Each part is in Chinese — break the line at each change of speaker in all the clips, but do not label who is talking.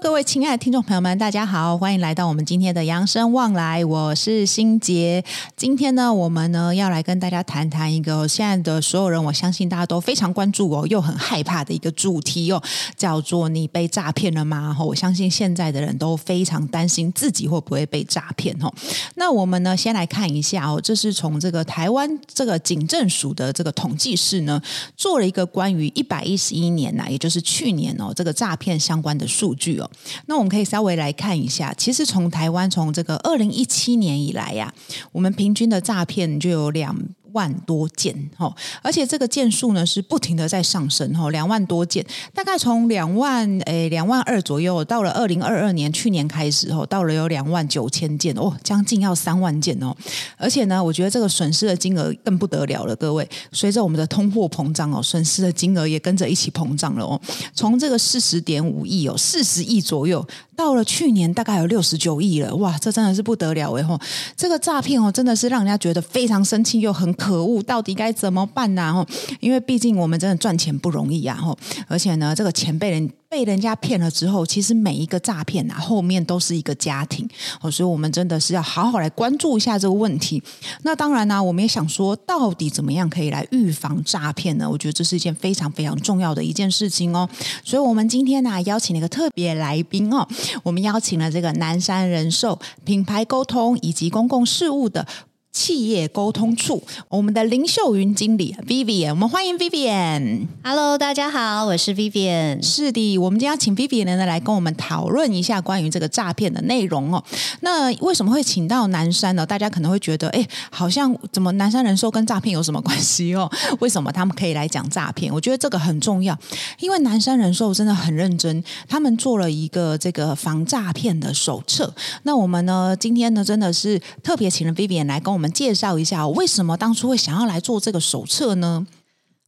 各位亲爱的听众朋友们，大家好，欢迎来到我们今天的扬生旺来，我是心杰。今天呢，我们呢要来跟大家谈谈一个现在的所有人，我相信大家都非常关注哦，又很害怕的一个主题哦，叫做你被诈骗了吗？我相信现在的人都非常担心自己会不会被诈骗哦。那我们呢，先来看一下哦，这是从这个台湾这个警政署的这个统计室呢，做了一个关于一百一十一年呐，也就是去年哦，这个诈骗相关的。数据那我们可以稍微来看一下。其实从台湾从这个二零一七年以来呀，我们平均的诈骗就有两万多件哈，而且这个件数呢是不停的在上升哈，两万多件，大概从两万诶两万二左右，到了二零二二年去年开始哦，到了有两万九千件哦，将近要三万件哦，而且呢，我觉得这个损失的金额更不得了了，各位，随着我们的通货膨胀哦，损失的金额也跟着一起膨胀了哦，从这个四十点五亿哦，四十亿左右，到了去年大概有六十九亿了，哇，这真的是不得了哎吼，这个诈骗哦，真的是让人家觉得非常生气又很。可恶，到底该怎么办呢？吼，因为毕竟我们真的赚钱不容易啊！吼，而且呢，这个钱被人被人家骗了之后，其实每一个诈骗啊，后面都是一个家庭哦，所以我们真的是要好好来关注一下这个问题。那当然呢，我们也想说，到底怎么样可以来预防诈骗呢？我觉得这是一件非常非常重要的一件事情哦。所以我们今天呢，邀请了一个特别来宾哦，我们邀请了这个南山人寿品牌沟通以及公共事务的。企业沟通处，我们的林秀云经理 Vivian，我们欢迎 Vivian。
Hello，大家好，我是 Vivian。
是的，我们今天要请 Vivian 呢来跟我们讨论一下关于这个诈骗的内容哦。那为什么会请到南山呢？大家可能会觉得，哎，好像怎么南山人寿跟诈骗有什么关系哦？为什么他们可以来讲诈骗？我觉得这个很重要，因为南山人寿真的很认真，他们做了一个这个防诈骗的手册。那我们呢，今天呢，真的是特别请了 Vivian 来跟我们。我们介绍一下，为什么当初会想要来做这个手册呢？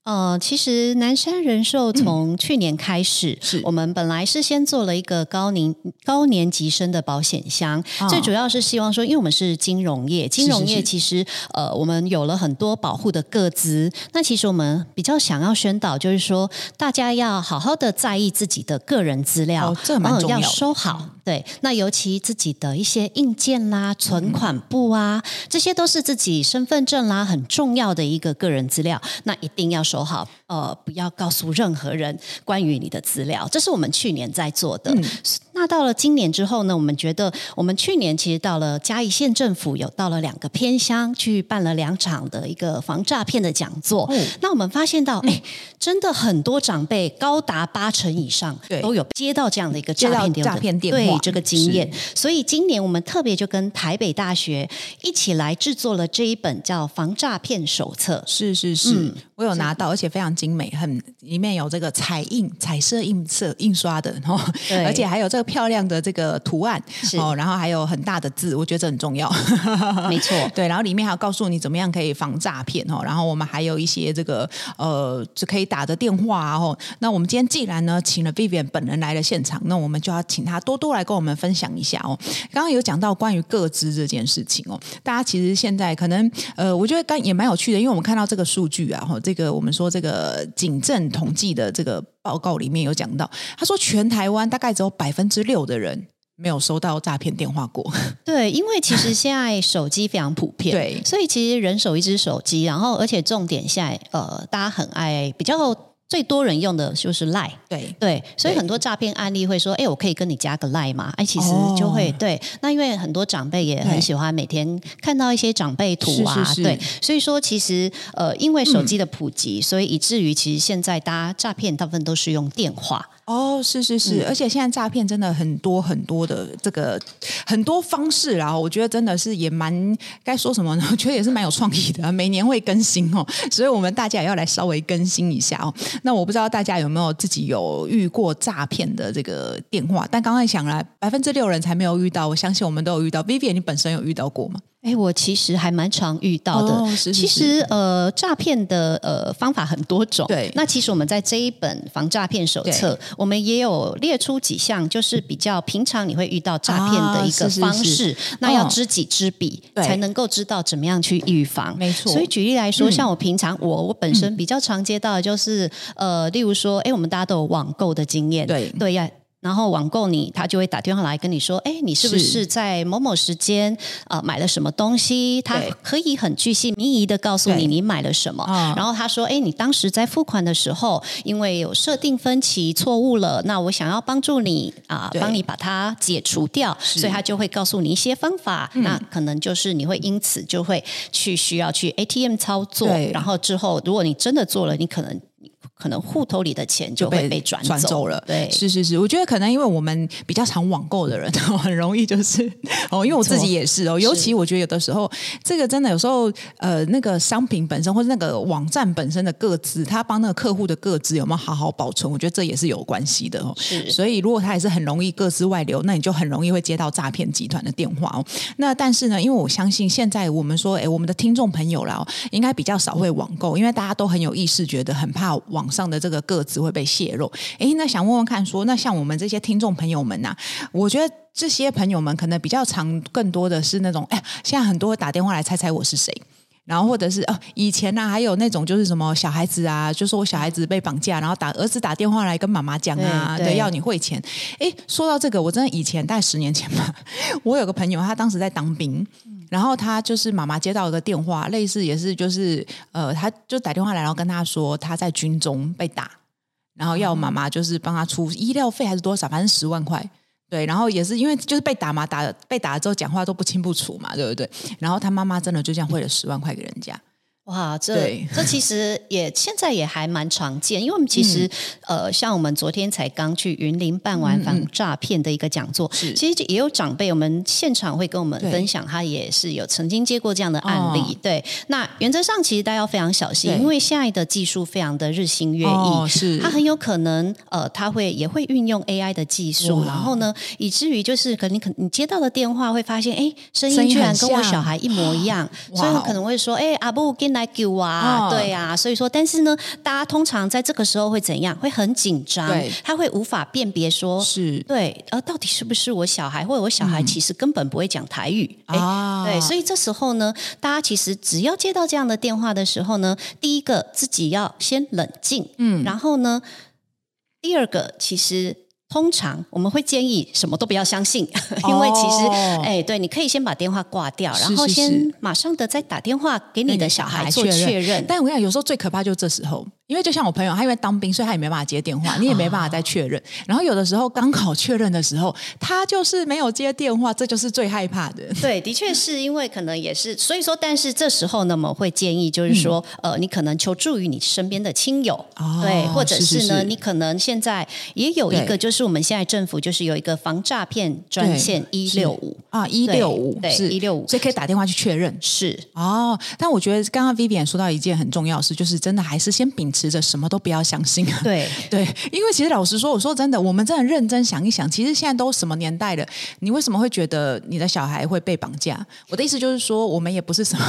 呃，其实南山人寿从去年开始，嗯、是我们本来是先做了一个高年高年级生的保险箱，哦、最主要是希望说，因为我们是金融业，金融业其实呃，我们有了很多保护的个资，那其实我们比较想要宣导，就是说大家要好好的在意自己的个人资料，
哦、这蛮重要，
要收好。对，那尤其自己的一些硬件啦、存款簿啊，嗯、这些都是自己身份证啦很重要的一个个人资料，那一定要收好，呃，不要告诉任何人关于你的资料。这是我们去年在做的。嗯、那到了今年之后呢，我们觉得我们去年其实到了嘉义县政府有到了两个偏乡去办了两场的一个防诈骗的讲座。嗯、那我们发现到，哎，真的很多长辈高达八成以上都有接到这样的一个诈骗电话。诈骗电话。这个经验，所以今年我们特别就跟台北大学一起来制作了这一本叫《防诈骗手册》。是是是，嗯、我有拿到，而且非常精美，很里面有这个彩印、彩色印色印刷的，然后 而且还有这个漂亮的这个图案，哦，然后还有很大的字，我觉得这很重要。没错，对，然后里面还有告诉你怎么样可以防诈骗哦，然后我们还有一些这个呃，就可以打的电话啊。哦，那我们今天既然呢请了 Vivian 本人来了现场，那我们就要请他多多来。跟我们分享一下哦，刚刚有讲到关于个资这件事情哦，大家其实现在可能呃，我觉得刚也蛮有趣的，因为我们看到这个数据啊，哈，这个我们说这个警政统计的这个报告里面有讲到，他说全台湾大概只有百分之六的人没有收到诈骗电话过。对，因为其实现在手机非常普遍，对，所以其实人手一只手机，然后而且重点现在呃，大家很爱比较。最多人用的就是 Line，对对，所以很多诈骗案例会说：“哎，我可以跟你加个 Line 吗？”哎，其实就会、哦、对。那因为很多长辈也很喜欢每天看到一些长辈图啊，是是是对，所以说其实呃，因为手机的普及，嗯、所以以至于其实现在大家诈骗大部分都是用电话。哦，是是是，嗯、而且现在诈骗真的很多很多的这个很多方式，然后我觉得真的是也蛮该说什么呢？我觉得也是蛮有创意的，每年会更新哦，所以我们大家也要来稍微更新一下哦。那我不知道大家有没有自己有遇过诈骗的这个电话？但刚才想来，百分之六人才没有遇到，我相信我们都有遇到。Vivian，你本身有遇到过吗？哎，我其实还蛮常遇到的。
哦、是是是
其实呃，诈骗的呃方法很多种。
对，
那其实我们在这一本防诈骗手册，我们也有列出几项，就是比较平常你会遇到诈骗的一个方式。那要知己知彼，哦、才能够知道怎么样去预防。
没错。
所以举例来说，嗯、像我平常我我本身比较常接到的就是、嗯、呃，例如说，哎，我们大家都有网购的经验。
对
对呀。然后网购你，他就会打电话来跟你说，哎，你是不是在某某时间啊、呃、买了什么东西？他可以很具细民疑的告诉你你买了什么。然后他说，哎，你当时在付款的时候，因为有设定分歧错误了，那我想要帮助你啊、呃，帮你把它解除掉，所以他就会告诉你一些方法。那可能就是你会因此就会去需要去 ATM 操作，然后之后如果你真的做了，你可能。可能户头里的钱就会被转走，
转走了。
对，
是是是，我觉得可能因为我们比较常网购的人，很容易就是哦，因为我自己也是哦，尤其我觉得有的时候，这个真的有时候呃，那个商品本身或者那个网站本身的个资，他帮那个客户的个资有没有好好保存，我觉得这也是有关系的哦。
是，
所以如果他也是很容易各自外流，那你就很容易会接到诈骗集团的电话哦。那但是呢，因为我相信现在我们说，哎，我们的听众朋友啦，应该比较少会网购，因为大家都很有意识，觉得很怕网。网上的这个个资会被泄露，诶，那想问问看说，说那像我们这些听众朋友们呐、啊，我觉得这些朋友们可能比较常，更多的是那种，哎，现在很多打电话来猜猜我是谁，然后或者是哦，以前呢、啊、还有那种就是什么小孩子啊，就说我小孩子被绑架，然后打儿子打电话来跟妈妈讲啊，对，对，要你汇钱。哎，说到这个，我真的以前大概十年前吧，我有个朋友，他当时在当兵。然后他就是妈妈接到一个电话，类似也是就是呃，他就打电话来，然后跟他说他在军中被打，然后要妈妈就是帮他出医疗费还是多少，反正十万块。对，然后也是因为就是被打嘛，打被打了之后讲话都不清不楚嘛，对不对？然后他妈妈真的就这样汇了十万块给人家。
哇，这这其实也现在也还蛮常见，因为我们其实、嗯、呃，像我们昨天才刚去云林办完防诈骗的一个讲座，嗯、其实也有长辈，我们现场会跟我们分享，他也是有曾经接过这样的案例。哦、对，那原则上其实大家要非常小心，因为现在的技术非常的日新月异，哦、是。它很有可能呃，他会也会运用 AI 的技术，然后呢，以至于就是可能你可你接到的电话会发现，哎，声音居然跟我小孩一模一样，所以我可能会说，哎，阿布跟。来救啊！对啊，所以说，但是呢，大家通常在这个时候会怎样？会很紧张，对，他会无法辨别说，是对，呃，到底是不是我小孩，或者我小孩其实根本不会讲台语啊？对，所以这时候呢，大家其实只要接到这样的电话的时候呢，第一个自己要先冷静，嗯，然后呢，第二个其实。通常我们会建议什么都不要相信，因为其实，哎、哦，对，你可以先把电话挂掉，是是是，然后先马上的再打电话给你的小孩做确认。确认。
但我跟你讲，有时候最可怕就是这时候。因为就像我朋友，他因为当兵，所以他也没办法接电话，你也没办法再确认。然后有的时候刚好确认的时候，他就是没有接电话，这就是最害怕的。
对，的确是因为可能也是，所以说，但是这时候呢，我们会建议就是说，嗯、呃，你可能求助于你身边的亲友，哦、对，或者是呢，是是是你可能现在也有一个，就是我们现在政府就是有一个防诈骗专线一六五
啊，一六五
对一六五，
所以可以打电话去确认。
是
哦，但我觉得刚刚 Vivian 说到一件很重要的事，就是真的还是先秉。持着什么都不要相信啊！
对
对，因为其实老实说，我说真的，我们真的认真想一想，其实现在都什么年代了，你为什么会觉得你的小孩会被绑架？我的意思就是说，我们也不是什么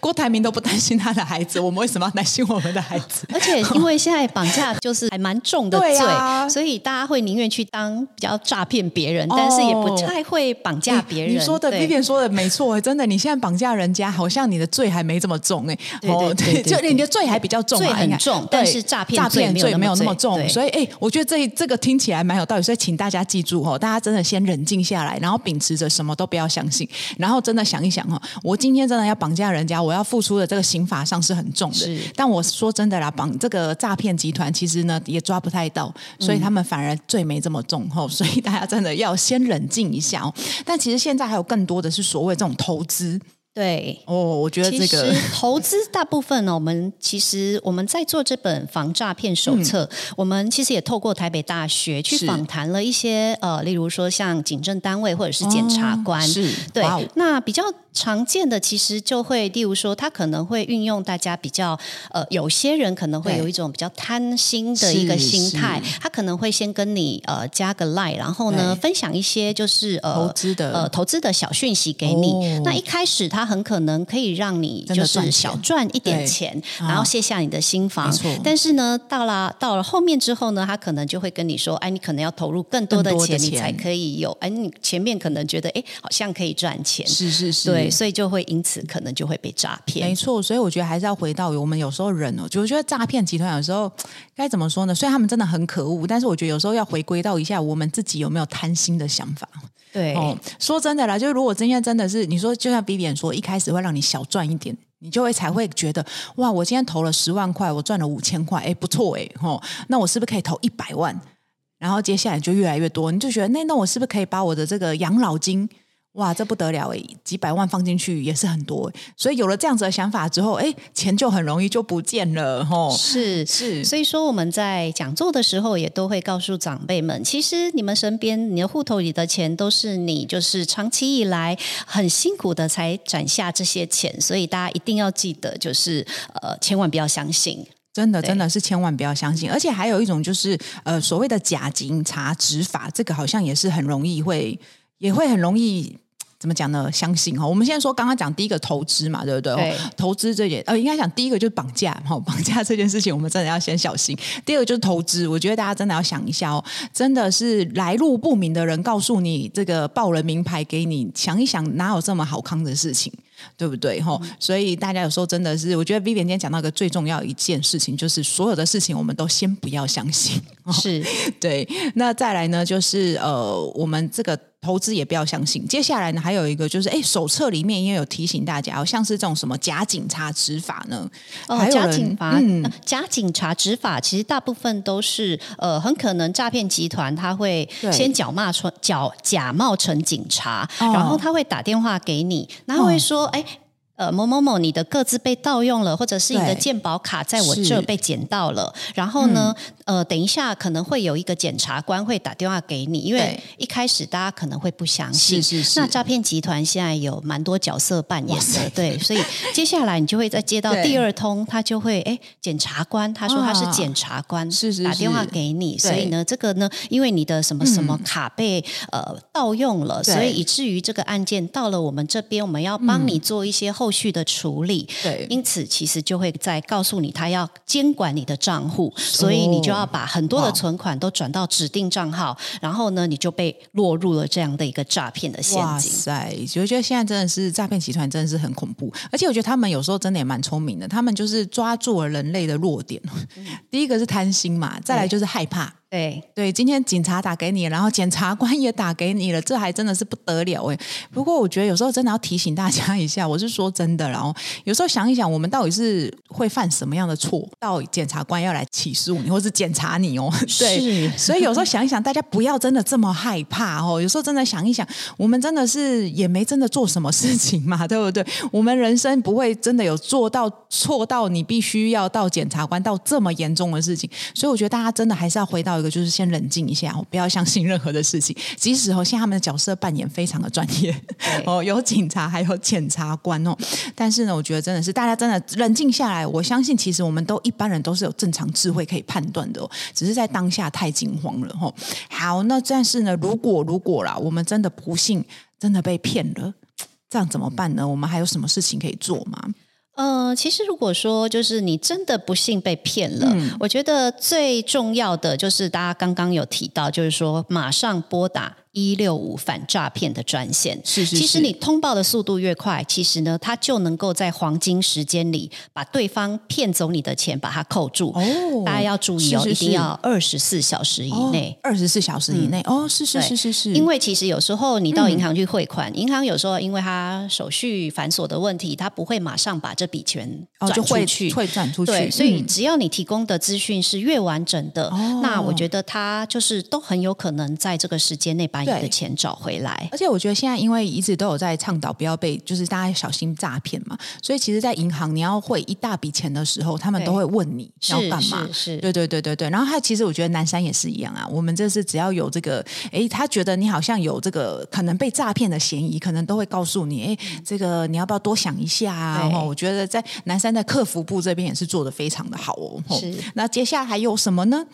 郭台铭都不担心他的孩子，我们为什么要担心我们的孩子？
而且因为现在绑架就是还蛮重的罪，啊、所以大家会宁愿去当比较诈骗别人，但是也不太会绑架别人。
你说的 Vivian 说的没错，真的，你现在绑架人家，好像你的罪还没这么重哎，哦，对，就你的罪还比较重，
罪很重。但是诈骗罪没有那么重，
所以哎，我觉得这这个听起来蛮有道理，所以请大家记住哦，大家真的先冷静下来，然后秉持着什么都不要相信，然后真的想一想哦，我今天真的要绑架人家，我要付出的这个刑法上是很重的。但我说真的啦，绑这个诈骗集团其实呢也抓不太到，所以他们反而罪没这么重哦，所以大家真的要先冷静一下哦。但其实现在还有更多的是所谓这种投资。
对。
哦，我觉得
这个 投资大部分呢，我们其实我们在做这本防诈骗手册，嗯、我们其实也透过台北大学去访谈了一些呃，例如说像警政单位或者是检察官，哦、是对，那比较。常见的其实就会，例如说，他可能会运用大家比较呃，有些人可能会有一种比较贪心的一个心态，他可能会先跟你呃加个 line，然后呢分享一些就是呃
投资的
呃投资的小讯息给你。哦、那一开始他他很可能可以让你就是小赚一点钱，然后卸下你的心防。
没错。
但是呢，到了到了后面之后呢，他可能就会跟你说：“哎，你可能要投入更多的钱，的钱你才可以有。哎，你前面可能觉得哎，好像可以赚钱，
是是是，
对，所以就会因此可能就会被诈骗。
没错，所以我觉得还是要回到我们有时候人哦，就我觉得诈骗集团有时候该怎么说呢？虽然他们真的很可恶，但是我觉得有时候要回归到一下我们自己有没有贪心的想法。
对，哦，
说真的啦，就是如果今天真的是你说，就像 Vivian 说，一开始会让你小赚一点。你就会才会觉得哇，我今天投了十万块，我赚了五千块，哎，不错哎，吼，那我是不是可以投一百万？然后接下来就越来越多，你就觉得那那我是不是可以把我的这个养老金？哇，这不得了诶，几百万放进去也是很多，所以有了这样子的想法之后，哎，钱就很容易就不见了，吼。
是是，所以说我们在讲座的时候也都会告诉长辈们，其实你们身边你的户头里的钱都是你就是长期以来很辛苦的才攒下这些钱，所以大家一定要记得，就是呃，千万不要相信，
真的真的是千万不要相信，而且还有一种就是呃，所谓的假警察执法，这个好像也是很容易会也会很容易。怎么讲呢？相信哈，我们现在说刚刚讲第一个投资嘛，对不对？对投资这件呃，应该讲第一个就是绑架哈，绑架这件事情我们真的要先小心。第二个就是投资，我觉得大家真的要想一下哦，真的是来路不明的人告诉你这个报了名牌给你，想一想哪有这么好康的事情，对不对？吼、嗯，所以大家有时候真的是，我觉得 Vivian 今天讲到一个最重要一件事情，就是所有的事情我们都先不要相信。
是
对，那再来呢，就是呃，我们这个。投资也不要相信。接下来呢，还有一个就是，哎，手册里面也有提醒大家，好像是这种什么假警察执法呢？
哦，假警察，嗯，假警察执法，其实大部分都是呃，很可能诈骗集团他会先假冒成假假冒成警察，哦，然后他会打电话给你，然后会说，哎。呃，某某某，你的各自被盗用了，或者是你的鉴宝卡在我这被捡到了。然后呢，嗯、呃，等一下可能会有一个检察官会打电话给你，因为一开始大家可能会不相信。
是是是。
那诈骗集团现在有蛮多角色扮演的，对，所以接下来你就会再接到第二通，他就会哎，检察官他说他是检察官，是是打电话给你，所以呢，这个呢，因为你的什么什么卡被、嗯、呃盗用了，所以以至于这个案件到了我们这边，我们要帮你做一些后。后续的处理，对，因此其实就会在告诉你，他要监管你的账户，所以你就要把很多的存款都转到指定账号，然后呢，你就被落入了这样的一个诈骗的陷阱。哇
塞，我觉得现在真的是诈骗集团真的是很恐怖，而且我觉得他们有时候真的也蛮聪明的，他们就是抓住了人类的弱点。嗯、第一个是贪心嘛，再来就是害怕。
对
对，今天警察打给你，然后检察官也打给你了，这还真的是不得了哎。不过我觉得有时候真的要提醒大家一下，我是说真的，然后有时候想一想，我们到底是会犯什么样的错，到检察官要来起诉你，或是检查你哦？对，是所以有时候想一想，大家不要真的这么害怕哦。有时候真的想一想，我们真的是也没真的做什么事情嘛，对不对？我们人生不会真的有做到错到你必须要到检察官到这么严重的事情，所以我觉得大家真的还是要回到。就是先冷静一下，不要相信任何的事情。即使哦，现在他们的角色扮演非常的专业哦，有警察，还有检察官哦。但是呢，我觉得真的是大家真的冷静下来。我相信，其实我们都一般人都是有正常智慧可以判断的哦，只是在当下太惊慌了哦。好，那但是呢，如果如果啦，我们真的不幸真的被骗了，这样怎么办呢？我们还有什么事情可以做吗？
呃，其实如果说就是你真的不幸被骗了，嗯，我觉得最重要的就是大家刚刚有提到，就是说马上拨打。一六五反诈骗的专线，
是是是。
其实你通报的速度越快，其实呢，他就能够在黄金时间里把对方骗走你的钱，把它扣住。哦，大家要注意哦，一定要二十四小时以内。
二十四小时以内，哦，是是是是是。
因为其实有时候你到银行去汇款，嗯、银行有时候因为它手续繁琐的问题，它不会马上把这笔钱转出去，
会转出去。
对，所以只要你提供的资讯是越完整的，嗯、那我觉得它就是都很有可能在这个时间内把。你的钱找回来，
而且我觉得现在因为一直都有在倡导不要被，就是大家小心诈骗嘛，所以其实，在银行你要汇一大笔钱的时候，他们都会问你要干嘛？
是，是，是，
对对对对对。然后他其实我觉得南山也是一样啊，我们这是只要有这个，哎，他觉得你好像有这个可能被诈骗的嫌疑，可能都会告诉你，哎，这个你要不要多想一下啊？然后我觉得在南山的客服部这边也是做得非常的好哦。是，那接下来还有什么呢？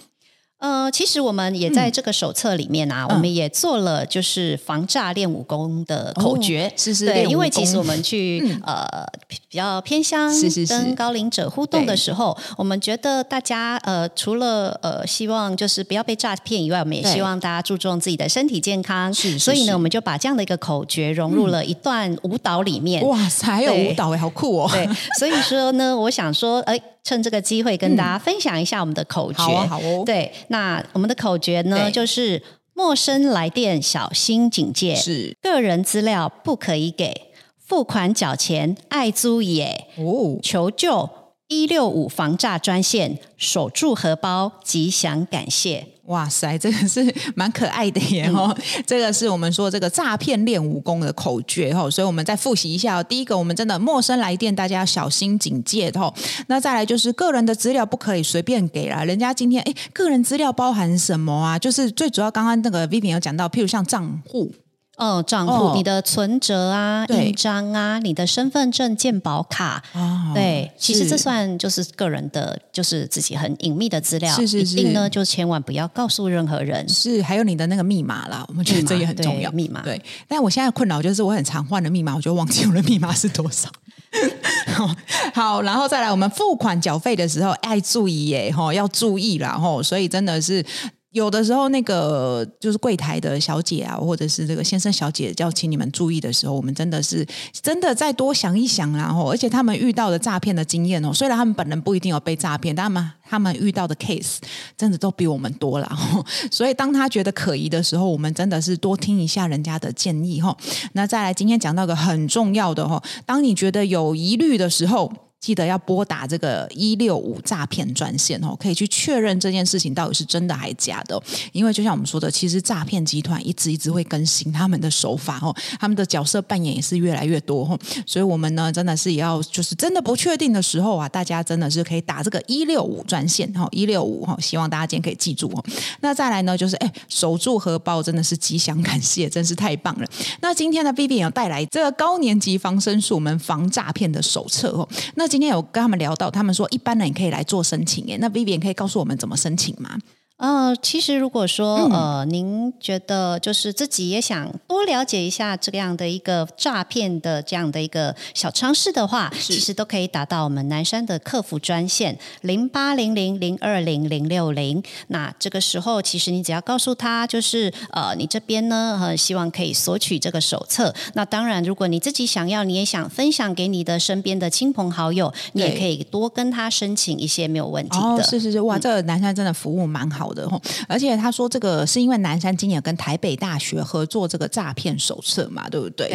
呃，其实我们也在这个手册里面啊，
嗯、
我们也做了就是防诈练武功的口诀，
哦、是是
对，因为其实我们去、嗯、呃比较偏乡，
是是是
跟高龄者互动的时候，我们觉得大家呃除了呃希望就是不要被诈骗以外，我们也希望大家注重自己的身体健康，是，是，是，所以呢，我们就把这样的一个口诀融入了一段舞蹈里面。
嗯、哇塞，还有舞蹈哎，好酷哦！
对，所以说呢，我想说，哎。趁这个机会跟大家分享一下我们的口诀。
好哦，好哦。
对，那我们的口诀呢，就是陌生来电小心警戒，
是
个人资料不可以给，付款缴钱爱租耶。哦，求救一六五防诈专线，守住荷包，吉祥感谢。
哇塞，这个是蛮可爱的耶！哦、嗯，这个是我们说这个诈骗练武功的口诀哦，所以我们再复习一下。哦第一个，我们真的陌生来电，大家要小心警戒哦。那再来就是个人的资料不可以随便给啦。人家今天哎，个人资料包含什么啊？就是最主要，刚刚那个 Vivian 有讲到，譬如像账户。
哦，账户、哦、你的存折啊、印章啊、你的身份证、健保卡，哦、对，其实这算就是个人的，就是自己很隐秘的资料，
是是是，
一定呢就千万不要告诉任何人。
是，还有你的那个密码啦，我们觉得这也很重要。
密码，
对。但我现在困扰就是我很常换的密码，我就忘记我的密码是多少。好，然后再来，我们付款缴费的时候，爱注意耶，哈，要注意啦，吼，所以真的是。有的时候，那个就是柜台的小姐啊，或者是这个先生小姐，要请你们注意的时候，我们真的是真的再多想一想，然后，而且他们遇到的诈骗的经验哦，虽然他们本人不一定有被诈骗，但他们他们遇到的 case 真的都比我们多了，所以当他觉得可疑的时候，我们真的是多听一下人家的建议哈。那再来，今天讲到个很重要的哈，当你觉得有疑虑的时候。记得要拨打这个一六五诈骗专线哦，可以去确认这件事情到底是真的还是假的。因为就像我们说的，其实诈骗集团一直一直会更新他们的手法哦，他们的角色扮演也是越来越多哦。所以我们呢，真的是也要就是真的不确定的时候啊，大家真的是可以打这个一六五专线哦，一六五哦，希望大家今天可以记住哦。那再来呢，就是哎，守住荷包真的是吉祥感谢，真是太棒了。那今天的 Vivian 有带来这个高年级防身术，我们防诈骗的手册哦。那今天有跟他们聊到，他们说一般人也可以来做申请耶。那 Vivian 可以告诉我们怎么申请吗？
呃，其实如果说呃，您觉得就是自己也想多了解一下这样的一个诈骗的这样的一个小常识的话，其实都可以打到我们南山的客服专线零八零零零二零零六零。那这个时候，其实你只要告诉他，就是呃，你这边呢，呃，希望可以索取这个手册。那当然，如果你自己想要，你也想分享给你的身边的亲朋好友，你也可以多跟他申请一些没有问题的。
哦，是是是，哇，这个南山真的服务蛮好的。的，而且他说这个是因为南山今年跟台北大学合作这个诈骗手册嘛，对不对？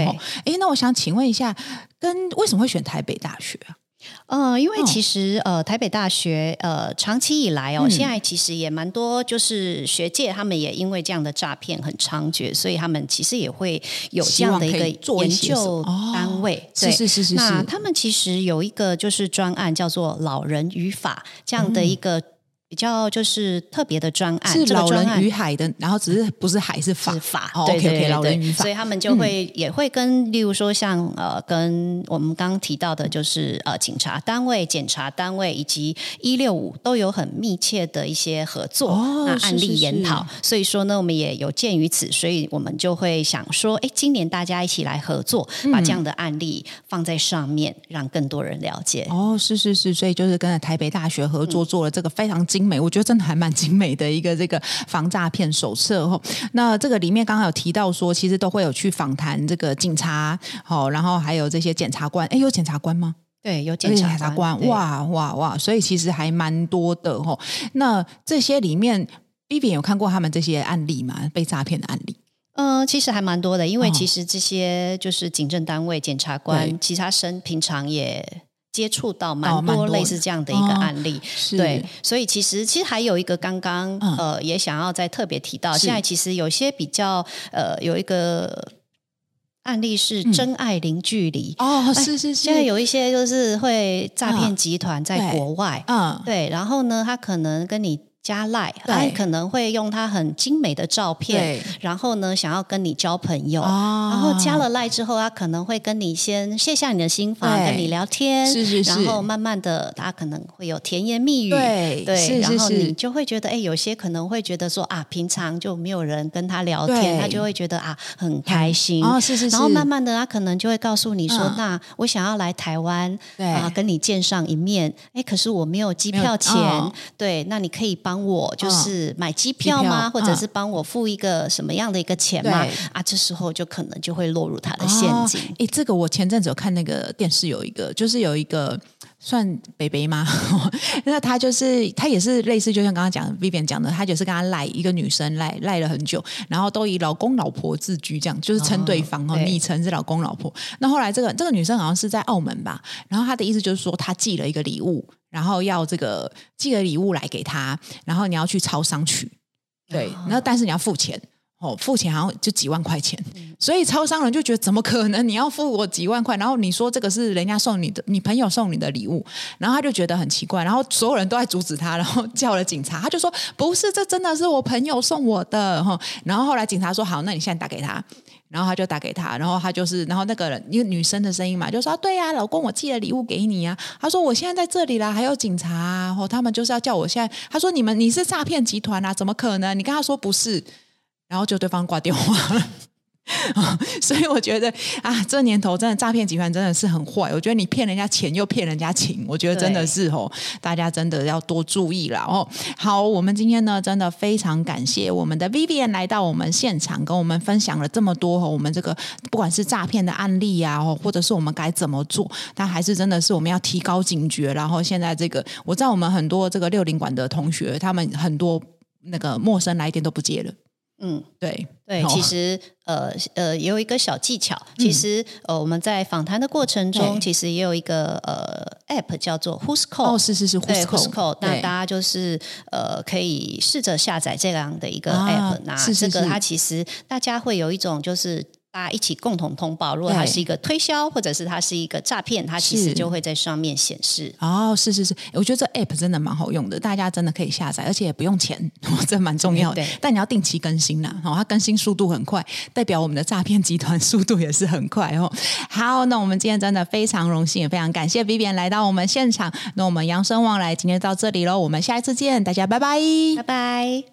哎，那我想请问一下，跟为什么会选台北大学啊？
呃，因为其实呃，台北大学呃，长期以来哦，嗯、现在其实也蛮多，就是学界他们也因为这样的诈骗很猖獗，所以他们其实也会有这样的一个研究单位。
是是是是。
那他们其实有一个就是专案叫做“老人语法”这样的一个、嗯。比较就是特别的专案，
是老人与海的，然后只是不是海是法
是法，
哦、
对对对，
对，老人与法，
所以他们就会、嗯、也会跟，例如说像呃，跟我们刚刚提到的，就是呃，警察单位、检察单位以及一六五都有很密切的一些合作，哦、那案例研讨。是是是，所以说呢，我们也有鉴于此，所以我们就会想说，哎，今年大家一起来合作，嗯、把这样的案例放在上面，让更多人了解。
哦，是是是，所以就是跟台北大学合作做了这个非常精。美，我觉得真的还蛮精美的一个这个防诈骗手册哈。那这个里面刚刚有提到说，其实都会有去访谈这个警察，好，然后还有这些检察官。哎，有检察官吗？
对，有检察官。
哇哇哇！所以其实还蛮多的哦。那这些里面，Vivian 有看过他们这些案例吗？被诈骗的案例？
嗯、呃，其实还蛮多的，因为其实这些就是警政单位、检察官，其他生平常也。接触到蛮多类似这样的一个案例，哦、对，所以其实其实还有一个刚刚、嗯、呃也想要再特别提到，现在其实有些比较呃有一个案例是真爱零距离、
嗯、哦，是是是，
现在有一些就是会诈骗集团在国外，
嗯，
对，然后呢，他可能跟你加赖，他可能会用他很精美的照片，然后呢，想要跟你交朋友，哦、然后加了赖之后，他可能会跟你先卸下你的心防，跟你聊天，
是是是，
然后慢慢的，他可能会有甜言蜜语，
对
对，
是是是，
然后你就会觉得，哎，有些可能会觉得说啊，平常就没有人跟他聊天，他就会觉得啊，很开心，
哦，是是是，
然后慢慢的，他可能就会告诉你说，嗯、那我想要来台湾，
对。
啊，跟你见上一面，哎，可是我没有机票钱，哦、对，那你可以帮我就是。买机票吗？或者是帮我付一个什么样的一个钱吗？啊，这时候就可能就会落入他的陷阱。
哎、哦，这个我前阵子有看那个电视，有一个就是有一个算北北吗？那他就是他也是类似，就像刚刚讲 Vivian 讲的，他就是跟他赖一个女生赖赖了很久，然后都以老公老婆自居，这样就是称对方哦，昵称是老公老婆。那后来这个这个女生好像是在澳门吧，然后她的意思就是说，她寄了一个礼物。然后要这个寄个礼物来给他，然后你要去超商取，对，然后但是你要付钱哦，付钱好像就几万块钱，所以超商人就觉得怎么可能你要付我几万块？然后你说这个是人家送你的，你朋友送你的礼物，然后他就觉得很奇怪，然后所有人都在阻止他，然后叫了警察，他就说不是，这真的是我朋友送我的哈。然后后来警察说好，那你现在打给他。然后他就打给他，然后他就是，然后那个人，一个女生的声音嘛，就说：“对呀、啊，老公，我寄了礼物给你啊。”他说：“我现在在这里啦，还有警察、啊，然后他们就是要叫我现在。”他说：“你们你是诈骗集团啊？怎么可能？你跟他说不是。”然后就对方挂电话了。所以我觉得啊，这年头真的诈骗集团真的是很坏。我觉得你骗人家钱又骗人家情，我觉得真的是哦，大家真的要多注意了哦。好，我们今天呢，真的非常感谢我们的 Vivian 来到我们现场，跟我们分享了这么多我们这个不管是诈骗的案例啊，或者是我们该怎么做，但还是真的是我们要提高警觉。然后现在这个，我知道我们很多这个六零馆的同学，他们很多那个陌生来电都不接了。嗯，对
对，其实呃呃，也有一个小技巧。其实呃，我们在访谈的过程中，其实也有一个呃 App 叫做 Who's Call。
哦，是是是
，Who's Call。那大家就是呃，可以试着下载这样的一个 App。那这个它其实大家会有一种就是。大家一起共同通报，如果它是一个推销，或者是它是一个诈骗，它其实就会在上面显示。
哦，是是是，我觉得这 app 真的蛮好用的，大家真的可以下载，而且也不用钱，这蛮重要的。对，但你要定期更新呐，哦，它更新速度很快，代表我们的诈骗集团速度也是很快哦。好，那我们今天真的非常荣幸，也非常感谢 Vivian 来到我们现场。那我们扬生望来今天到这里喽，我们下一次见，大家拜拜，
拜拜。